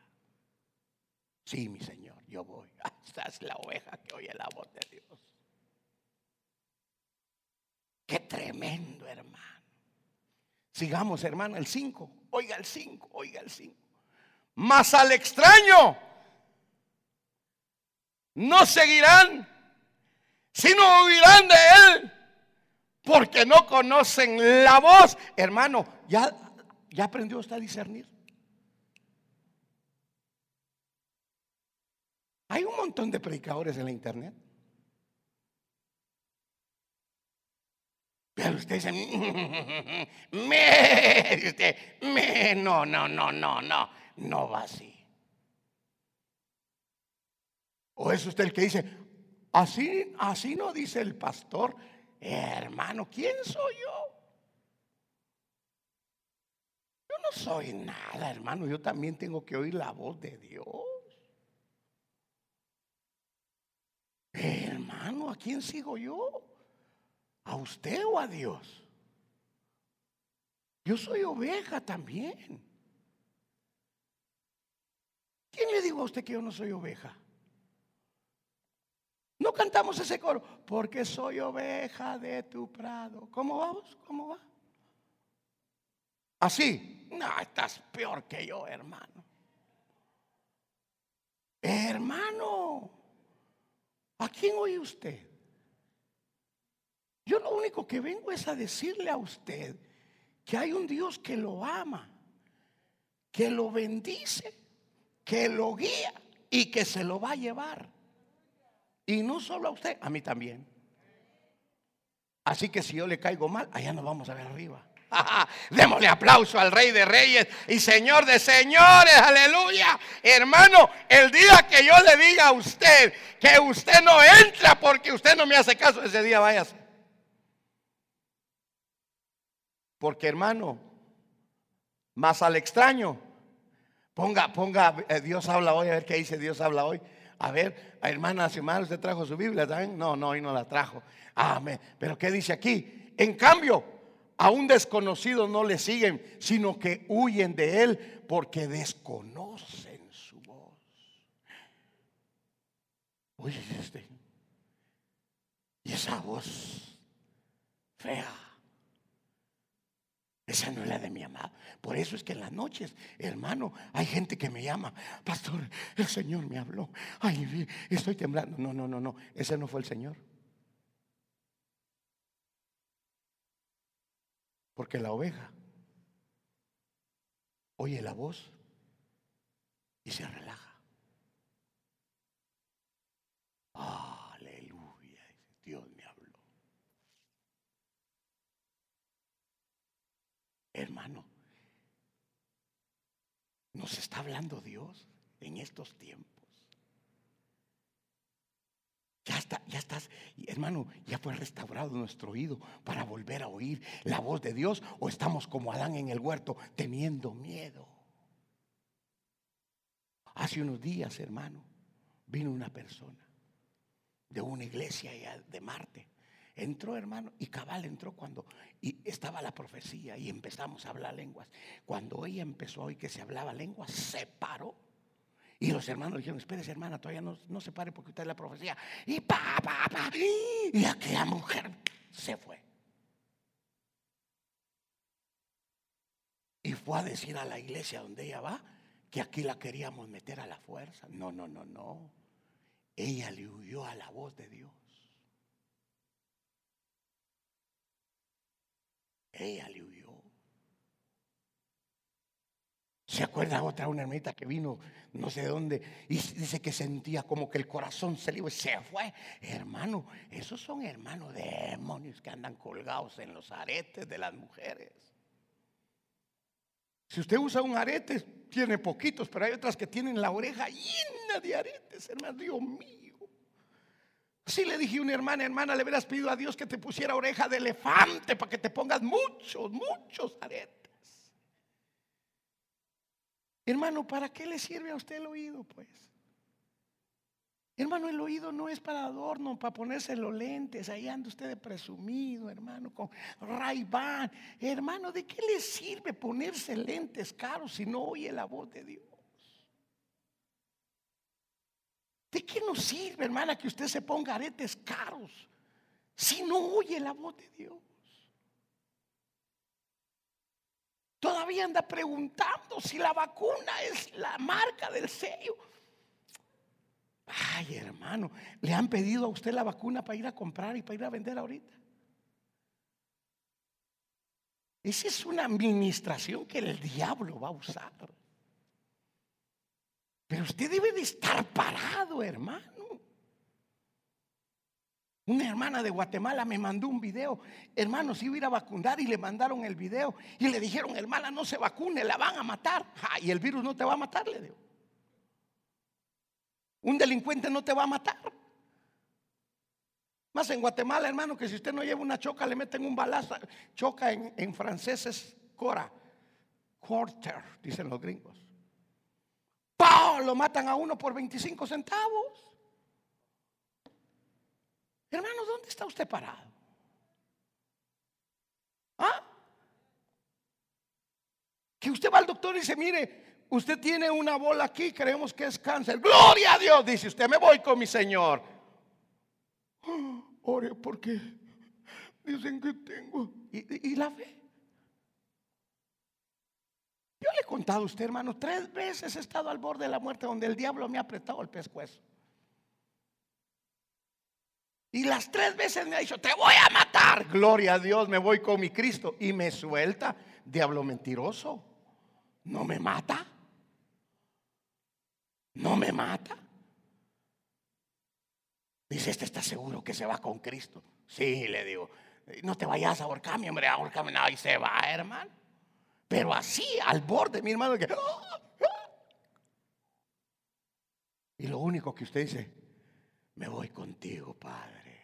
Sí, mi Señor, yo voy. Esta es la oveja que oye la voz de Dios. Qué tremendo, hermano. Sigamos, hermano, el 5. Oiga el 5, oiga el 5. Mas al extraño no seguirán, sino porque no conocen la voz. Hermano, ¿ya, ya aprendió usted a discernir? Hay un montón de predicadores en la internet. Pero usted dice, me, me, no, no, no, no, no, no va así. O es usted el que dice, así, así no dice el pastor, hermano, ¿quién soy yo? Yo no soy nada, hermano, yo también tengo que oír la voz de Dios. Hermano, ¿a quién sigo yo? ¿A usted o a Dios? Yo soy oveja también. ¿Quién le dijo a usted que yo no soy oveja? No cantamos ese coro, porque soy oveja de tu prado. ¿Cómo vamos? ¿Cómo va? Así. No, estás peor que yo, hermano. Hermano, ¿a quién oye usted? Yo lo único que vengo es a decirle a usted que hay un Dios que lo ama, que lo bendice, que lo guía y que se lo va a llevar. Y no solo a usted, a mí también. Así que si yo le caigo mal, allá nos vamos a ver arriba. Démosle aplauso al Rey de Reyes y Señor de Señores, aleluya. Hermano, el día que yo le diga a usted que usted no entra porque usted no me hace caso, ese día váyase. Porque hermano, más al extraño, ponga, ponga, eh, Dios habla hoy, a ver qué dice Dios habla hoy. A ver, hermanas y hermanos, ¿usted trajo su Biblia también? No, no, hoy no la trajo. Amén. Pero ¿qué dice aquí? En cambio, a un desconocido no le siguen, sino que huyen de él porque desconocen su voz. Oye, este. Y esa voz fea esa no es la de mi amado. Por eso es que en las noches, hermano, hay gente que me llama, pastor, el Señor me habló. Ay, estoy temblando. No, no, no, no. Ese no fue el Señor. Porque la oveja oye la voz y se relaja. Hermano, nos está hablando Dios en estos tiempos. Ya está, ya estás, hermano, ya fue restaurado nuestro oído para volver a oír la voz de Dios o estamos como Adán en el huerto teniendo miedo. Hace unos días, hermano, vino una persona de una iglesia de Marte Entró, hermano, y cabal entró cuando y estaba la profecía y empezamos a hablar lenguas. Cuando ella empezó oír que se hablaba lenguas, se paró. Y los hermanos dijeron, espérese hermana, todavía no, no se pare porque usted es la profecía. Y pa, pa, pa. Y aquella mujer se fue. Y fue a decir a la iglesia donde ella va que aquí la queríamos meter a la fuerza. No, no, no, no. Ella le huyó a la voz de Dios. Ella le huyó. ¿Se acuerda otra, una hermanita que vino no sé de dónde y dice que sentía como que el corazón se le iba y se fue? Hermano, esos son hermanos demonios que andan colgados en los aretes de las mujeres. Si usted usa un arete, tiene poquitos, pero hay otras que tienen la oreja llena de aretes, hermano, Dios mío. Si le dije a una hermana, hermana, le hubieras pedido a Dios que te pusiera oreja de elefante para que te pongas muchos, muchos aretes. Hermano, ¿para qué le sirve a usted el oído, pues? Hermano, el oído no es para adorno, para ponerse los lentes. Ahí anda usted de presumido, hermano, con ray Hermano, ¿de qué le sirve ponerse lentes caros si no oye la voz de Dios? ¿De qué nos sirve, hermana, que usted se ponga aretes caros si no oye la voz de Dios? Todavía anda preguntando si la vacuna es la marca del sello. Ay, hermano, ¿le han pedido a usted la vacuna para ir a comprar y para ir a vender ahorita? Esa es una administración que el diablo va a usar. Pero usted debe de estar parado, hermano. Una hermana de Guatemala me mandó un video, hermano, si iba a ir a vacunar y le mandaron el video y le dijeron, hermana, no se vacune, la van a matar. y el virus no te va a matar, le digo. Un delincuente no te va a matar. Más en Guatemala, hermano, que si usted no lleva una choca, le meten un balazo. Choca en, en francés es cora. Quarter, dicen los gringos. Lo matan a uno por 25 centavos. Hermano, ¿dónde está usted parado? ¿Ah? Que usted va al doctor y dice, mire, usted tiene una bola aquí, creemos que es cáncer. Gloria a Dios, dice usted, me voy con mi Señor. ore porque dicen que tengo. ¿Y, y la fe? Yo le he contado a usted, hermano, tres veces he estado al borde de la muerte donde el diablo me ha apretado el pescuezo. Y las tres veces me ha dicho, te voy a matar. Gloria a Dios, me voy con mi Cristo. Y me suelta, diablo mentiroso. No me mata. No me mata. Dice, este está seguro que se va con Cristo. Sí, le digo, no te vayas a ahorcarme, hombre, ahorcarme. No, y se va, hermano. Pero así, al borde, mi hermano. Que, y lo único que usted dice, me voy contigo, Padre.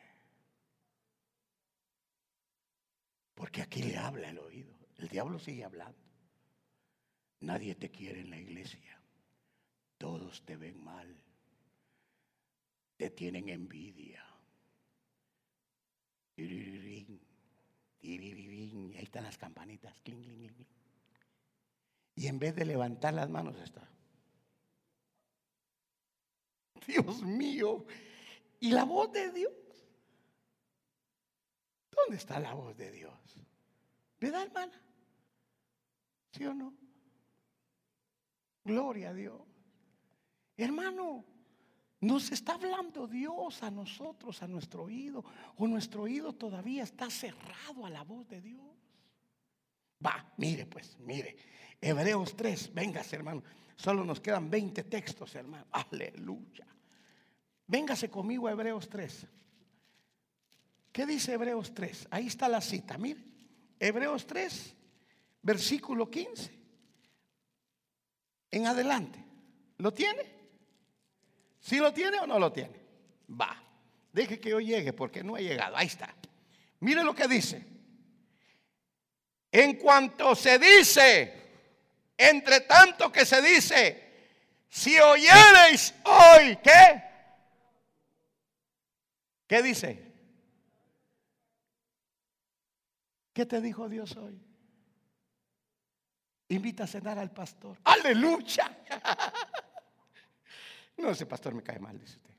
Porque aquí le habla el oído. El diablo sigue hablando. Nadie te quiere en la iglesia. Todos te ven mal. Te tienen envidia. Ahí están las campanitas. Y en vez de levantar las manos está. Dios mío. ¿Y la voz de Dios? ¿Dónde está la voz de Dios? ¿Verdad, hermana? ¿Sí o no? Gloria a Dios. Hermano, nos está hablando Dios a nosotros, a nuestro oído, o nuestro oído todavía está cerrado a la voz de Dios. Va, mire pues, mire. Hebreos 3, véngase hermano. Solo nos quedan 20 textos, hermano. Aleluya. Véngase conmigo a Hebreos 3. ¿Qué dice Hebreos 3? Ahí está la cita, mire. Hebreos 3, versículo 15. En adelante. ¿Lo tiene? ¿Sí lo tiene o no lo tiene? Va. Deje que yo llegue porque no he llegado. Ahí está. Mire lo que dice. En cuanto se dice, entre tanto que se dice, si oyereis hoy, ¿qué? ¿Qué dice? ¿Qué te dijo Dios hoy? Invita a cenar al pastor. Aleluya. No, ese pastor me cae mal, dice usted.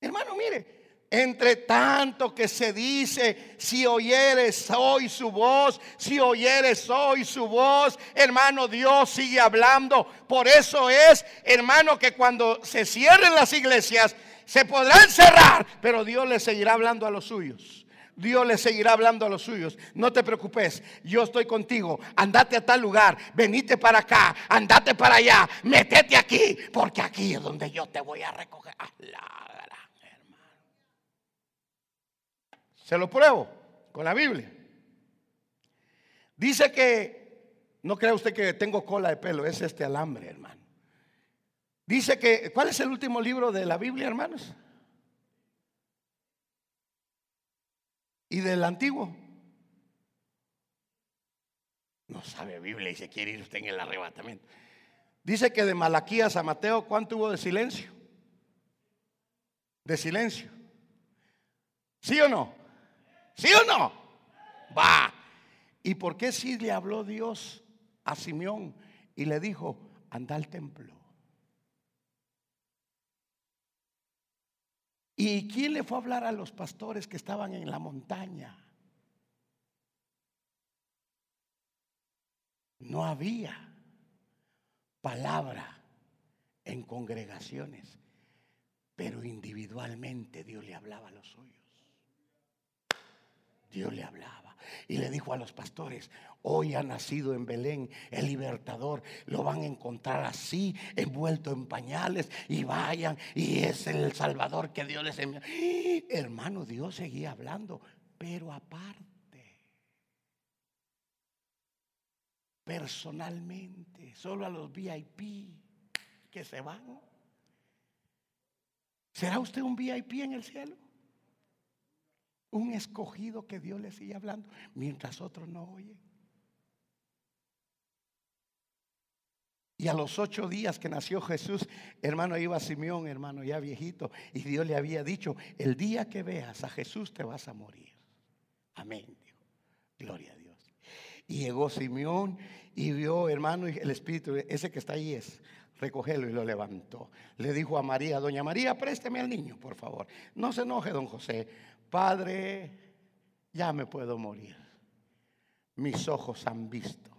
Hermano, mire, entre tanto que se dice, si oyeres hoy su voz, si oyeres hoy su voz, hermano, Dios sigue hablando. Por eso es, hermano, que cuando se cierren las iglesias, se podrán cerrar, pero Dios le seguirá hablando a los suyos. Dios le seguirá hablando a los suyos. No te preocupes, yo estoy contigo. Andate a tal lugar, venite para acá, andate para allá, metete aquí, porque aquí es donde yo te voy a recoger. Se lo pruebo con la Biblia. Dice que, no crea usted que tengo cola de pelo, es este alambre, hermano. Dice que, ¿cuál es el último libro de la Biblia, hermanos? ¿Y del antiguo? No sabe Biblia y se quiere ir usted en el arrebatamiento. Dice que de Malaquías a Mateo, ¿cuánto hubo de silencio? De silencio. ¿Sí o no? ¿Sí o no? Va. ¿Y por qué si le habló Dios a Simeón y le dijo, anda al templo? ¿Y quién le fue a hablar a los pastores que estaban en la montaña? No había palabra en congregaciones, pero individualmente Dios le hablaba a los suyos. Dios le hablaba y le dijo a los pastores, hoy ha nacido en Belén el libertador, lo van a encontrar así, envuelto en pañales y vayan y es el salvador que Dios les envió. Hermano, Dios seguía hablando, pero aparte, personalmente, solo a los VIP que se van. ¿Será usted un VIP en el cielo? Un escogido que Dios le sigue hablando mientras otros no oyen. Y a los ocho días que nació Jesús, hermano, iba Simeón, hermano, ya viejito, y Dios le había dicho, el día que veas a Jesús te vas a morir. Amén. Gloria a Dios. Y llegó Simeón y vio, hermano, el Espíritu, ese que está ahí es, recogerlo y lo levantó. Le dijo a María, doña María, présteme al niño, por favor. No se enoje, don José, Padre, ya me puedo morir. Mis ojos han visto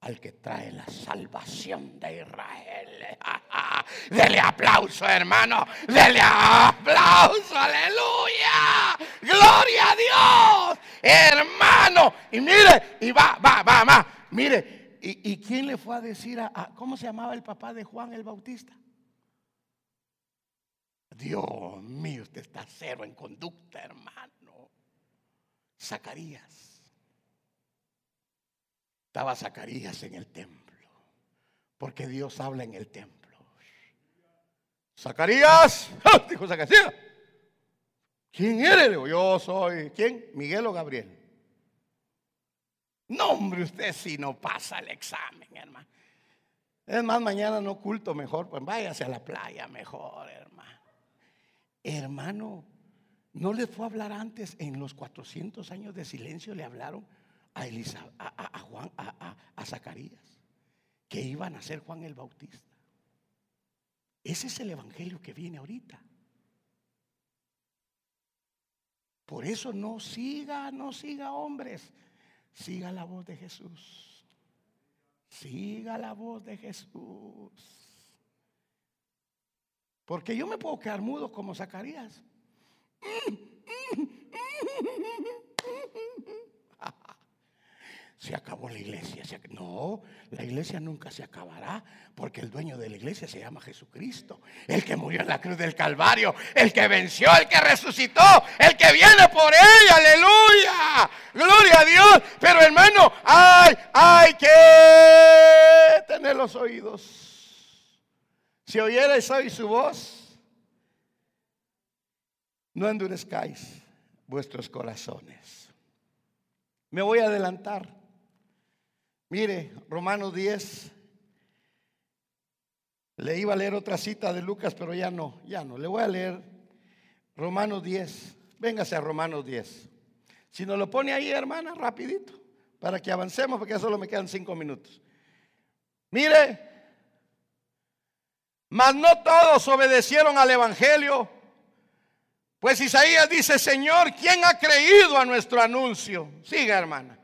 al que trae la salvación de Israel. Dele aplauso, hermano. Dele aplauso, aleluya. Gloria a Dios, hermano. Y mire, y va, va, va, va. Mire, ¿y, quién le fue a decir a, cómo se llamaba el papá de Juan el Bautista? Dios mío, usted está cero en conducta, hermano. Zacarías. Estaba Zacarías en el templo. Porque Dios habla en el templo. Zacarías, dijo Zacarías. ¿Quién eres? yo soy. ¿Quién? Miguel o Gabriel. No, hombre, usted si no pasa el examen, hermano. Es más, mañana no oculto mejor, pues váyase a la playa mejor, hermano. Hermano, ¿no le fue a hablar antes en los 400 años de silencio? Le hablaron a, Elisa, a, Juan, a, a Zacarías, que iban a ser Juan el Bautista. Ese es el evangelio que viene ahorita. Por eso no siga, no siga hombres, siga la voz de Jesús. Siga la voz de Jesús. Porque yo me puedo quedar mudo como Zacarías. Se acabó la iglesia. No, la iglesia nunca se acabará porque el dueño de la iglesia se llama Jesucristo. El que murió en la cruz del Calvario, el que venció, el que resucitó, el que viene por ella. Aleluya. Gloria a Dios. Pero hermano, hay, hay que tener los oídos si oyeres hoy su voz, no endurezcáis vuestros corazones. Me voy a adelantar. Mire, Romanos 10. Le iba a leer otra cita de Lucas, pero ya no, ya no. Le voy a leer Romanos 10. Véngase a Romanos 10. Si nos lo pone ahí, hermana, rapidito, para que avancemos, porque ya solo me quedan cinco minutos. Mire, mas no todos obedecieron al Evangelio, Pues Isaías dice, Señor, ¿quién ha creído a nuestro anuncio? Siga, hermana.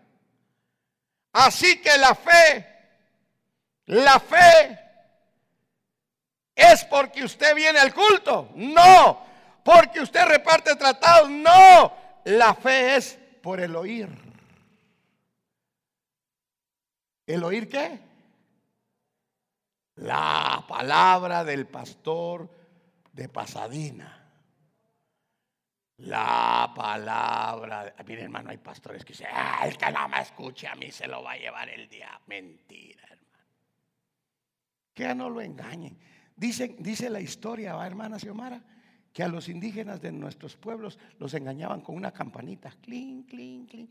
Así que la fe, la fe es porque usted viene al culto. No, porque usted reparte tratados. No, la fe es por el oír. ¿El oír qué? La palabra del pastor de Pasadena. La palabra. Mire, hermano, hay pastores que dicen, ah, el que no me escuche a mí se lo va a llevar el día. Mentira, hermano. Que no lo engañen. Dice, dice la historia, ¿va, hermana Xiomara, que a los indígenas de nuestros pueblos los engañaban con una campanita. Clink, clink, clink.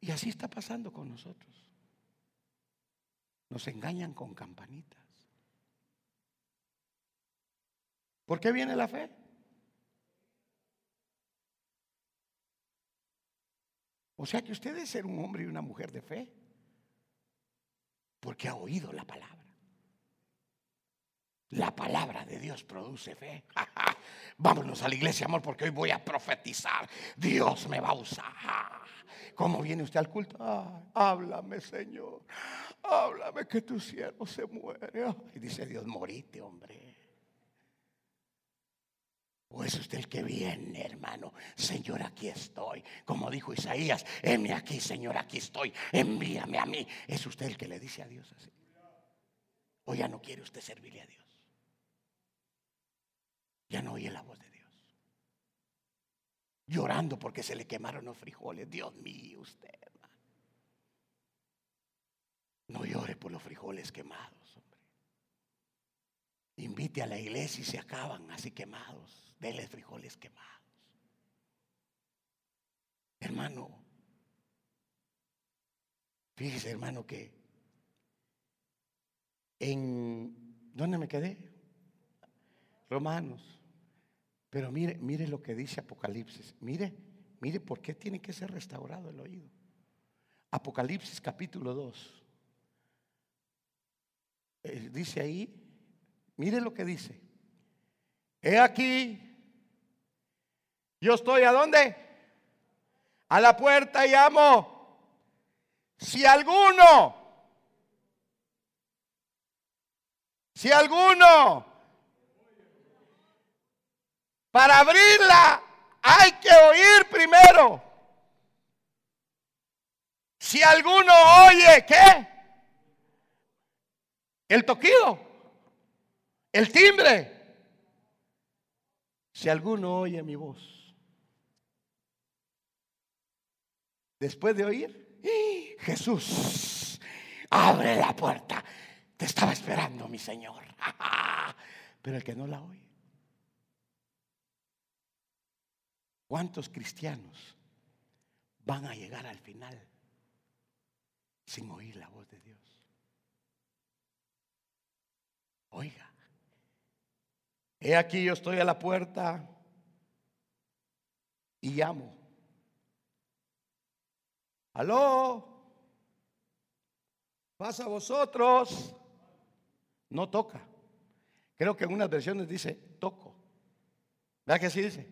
Y así está pasando con nosotros. Nos engañan con campanitas. ¿Por qué viene la fe? O sea que usted debe ser un hombre y una mujer de fe. Porque ha oído la palabra. La palabra de Dios produce fe. Vámonos a la iglesia, amor, porque hoy voy a profetizar. Dios me va a usar. ¿Cómo viene usted al culto? háblame, Señor. Háblame que tu siervo se muere. Y dice Dios, morite, hombre. ¿O es usted el que viene, hermano? Señor, aquí estoy. Como dijo Isaías, heme aquí, Señor, aquí estoy. Envíame a mí. ¿Es usted el que le dice a Dios así? ¿O ya no quiere usted servirle a Dios? Ya no oye la voz de Dios. Llorando porque se le quemaron los frijoles. Dios mío, usted, hermano. No llore por los frijoles quemados, hombre. Invite a la iglesia y se acaban así quemados. Dele frijoles quemados. Hermano, fíjese hermano que en, ¿dónde me quedé? Romanos. Pero mire, mire lo que dice Apocalipsis. Mire, mire por qué tiene que ser restaurado el oído. Apocalipsis capítulo 2. Eh, dice ahí, mire lo que dice. He aquí, yo estoy a dónde? A la puerta y amo. Si alguno, si alguno, para abrirla hay que oír primero. Si alguno oye, ¿qué? El toquido, el timbre. Si alguno oye mi voz Después de oír, Jesús, abre la puerta. Te estaba esperando, mi Señor. Pero el que no la oye. ¿Cuántos cristianos van a llegar al final sin oír la voz de Dios? Oiga, he aquí yo estoy a la puerta y llamo. Aló, pasa a vosotros. No toca. Creo que en unas versiones dice toco. ¿Verdad que así dice?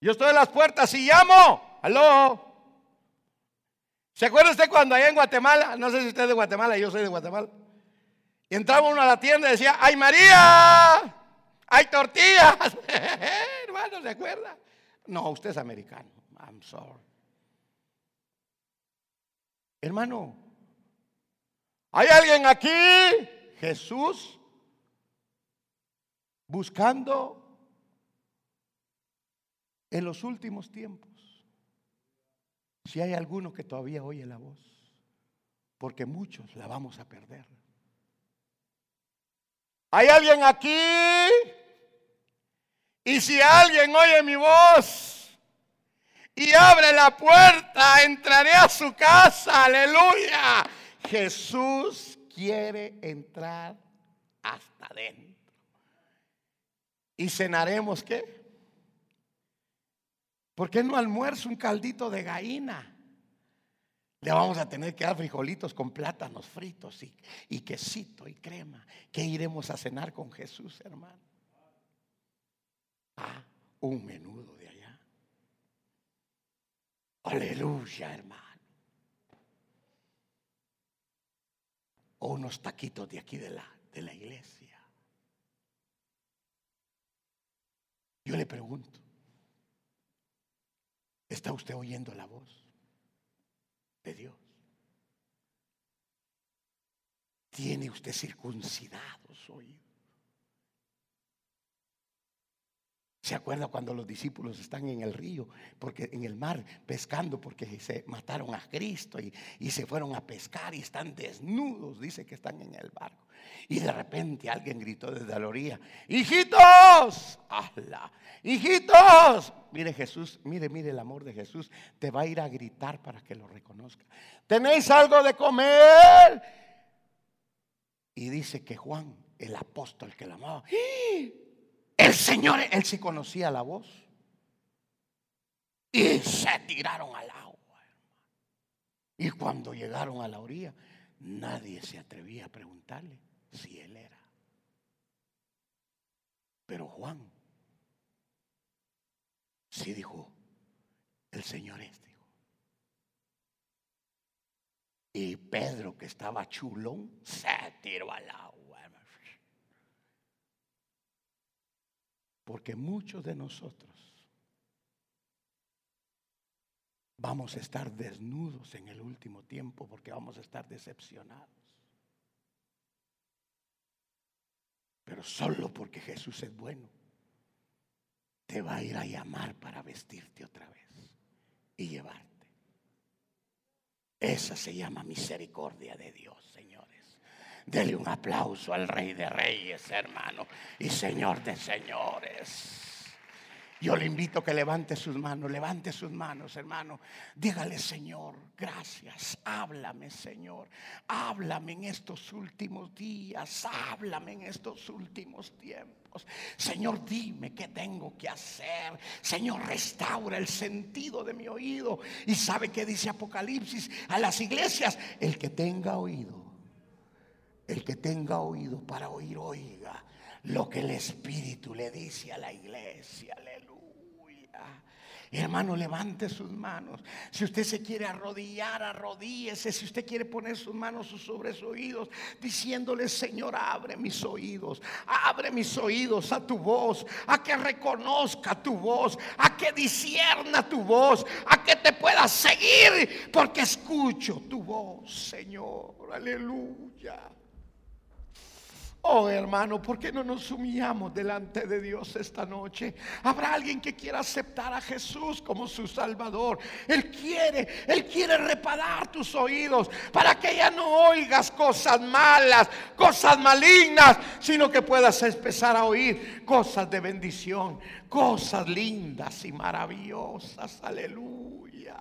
Yo estoy en las puertas y llamo. Aló. ¿Se acuerda usted cuando allá en Guatemala? No sé si usted es de Guatemala, yo soy de Guatemala. Y entraba uno a la tienda y decía, ¡ay María! ¡Hay tortillas! Hermano, ¿se acuerda? No, usted es americano. I'm sorry. Hermano, ¿hay alguien aquí? Jesús buscando en los últimos tiempos. Si hay alguno que todavía oye la voz, porque muchos la vamos a perder. ¿Hay alguien aquí? Y si alguien oye mi voz, y abre la puerta, entraré a su casa, aleluya. Jesús quiere entrar hasta adentro. ¿Y cenaremos qué? ¿Por qué no almuerzo un caldito de gallina? Le vamos a tener que dar frijolitos con plátanos fritos y, y quesito y crema. ¿Qué iremos a cenar con Jesús, hermano? Ah, un menudo. Aleluya, hermano. O unos taquitos de aquí de la, de la iglesia. Yo le pregunto, ¿está usted oyendo la voz de Dios? ¿Tiene usted circuncidados oídos? ¿Se acuerda cuando los discípulos están en el río, porque en el mar pescando, porque se mataron a Cristo y, se fueron a pescar y están desnudos? Dice que están en el barco. Y de repente alguien gritó desde la orilla: ¡Hijitos! ¡Hala! ¡Hijitos! Mire Jesús, mire, mire el amor de Jesús. Te va a ir a gritar para que lo reconozca. ¿Tenéis algo de comer? Y dice que Juan, el apóstol que la amaba, ¡Ah! El Señor, él sí conocía la voz. Y se tiraron al agua. Y cuando llegaron a la orilla, nadie se atrevía a preguntarle si él era. Pero Juan sí dijo, el Señor es, dijo. Y Pedro, que estaba chulón, se tiró al agua. Porque muchos de nosotros vamos a estar desnudos en el último tiempo porque vamos a estar decepcionados. Pero solo porque Jesús es bueno, te va a ir a llamar para vestirte otra vez y llevarte. Esa se llama misericordia de Dios, señores. Dele un aplauso al Rey de Reyes, hermano, y Señor de Señores. Yo le invito a que levante sus manos, levante sus manos, hermano. Dígale, Señor, gracias. Háblame, Señor. Háblame en estos últimos días. Háblame en estos últimos tiempos. Señor, dime qué tengo que hacer. Señor, restaura el sentido de mi oído. Y sabe que dice Apocalipsis a las iglesias, el que tenga oído el que tenga oído para oír, oiga lo que el Espíritu le dice a la iglesia. Aleluya. Hermano, levante sus manos. Si usted se quiere arrodillar, arrodíese. Si usted quiere poner sus manos sobre sus oídos, diciéndole, Señor, abre mis oídos. Abre mis oídos a tu voz. A que reconozca tu voz. A que disierna tu voz. A que te pueda seguir. Porque escucho tu voz, Señor. Aleluya. Oh hermano, ¿por qué no nos humillamos delante de Dios esta noche? Habrá alguien que quiera aceptar a Jesús como su Salvador. Él quiere, Él quiere reparar tus oídos para que ya no oigas cosas malas, cosas malignas, sino que puedas empezar a oír cosas de bendición, cosas lindas y maravillosas. Aleluya.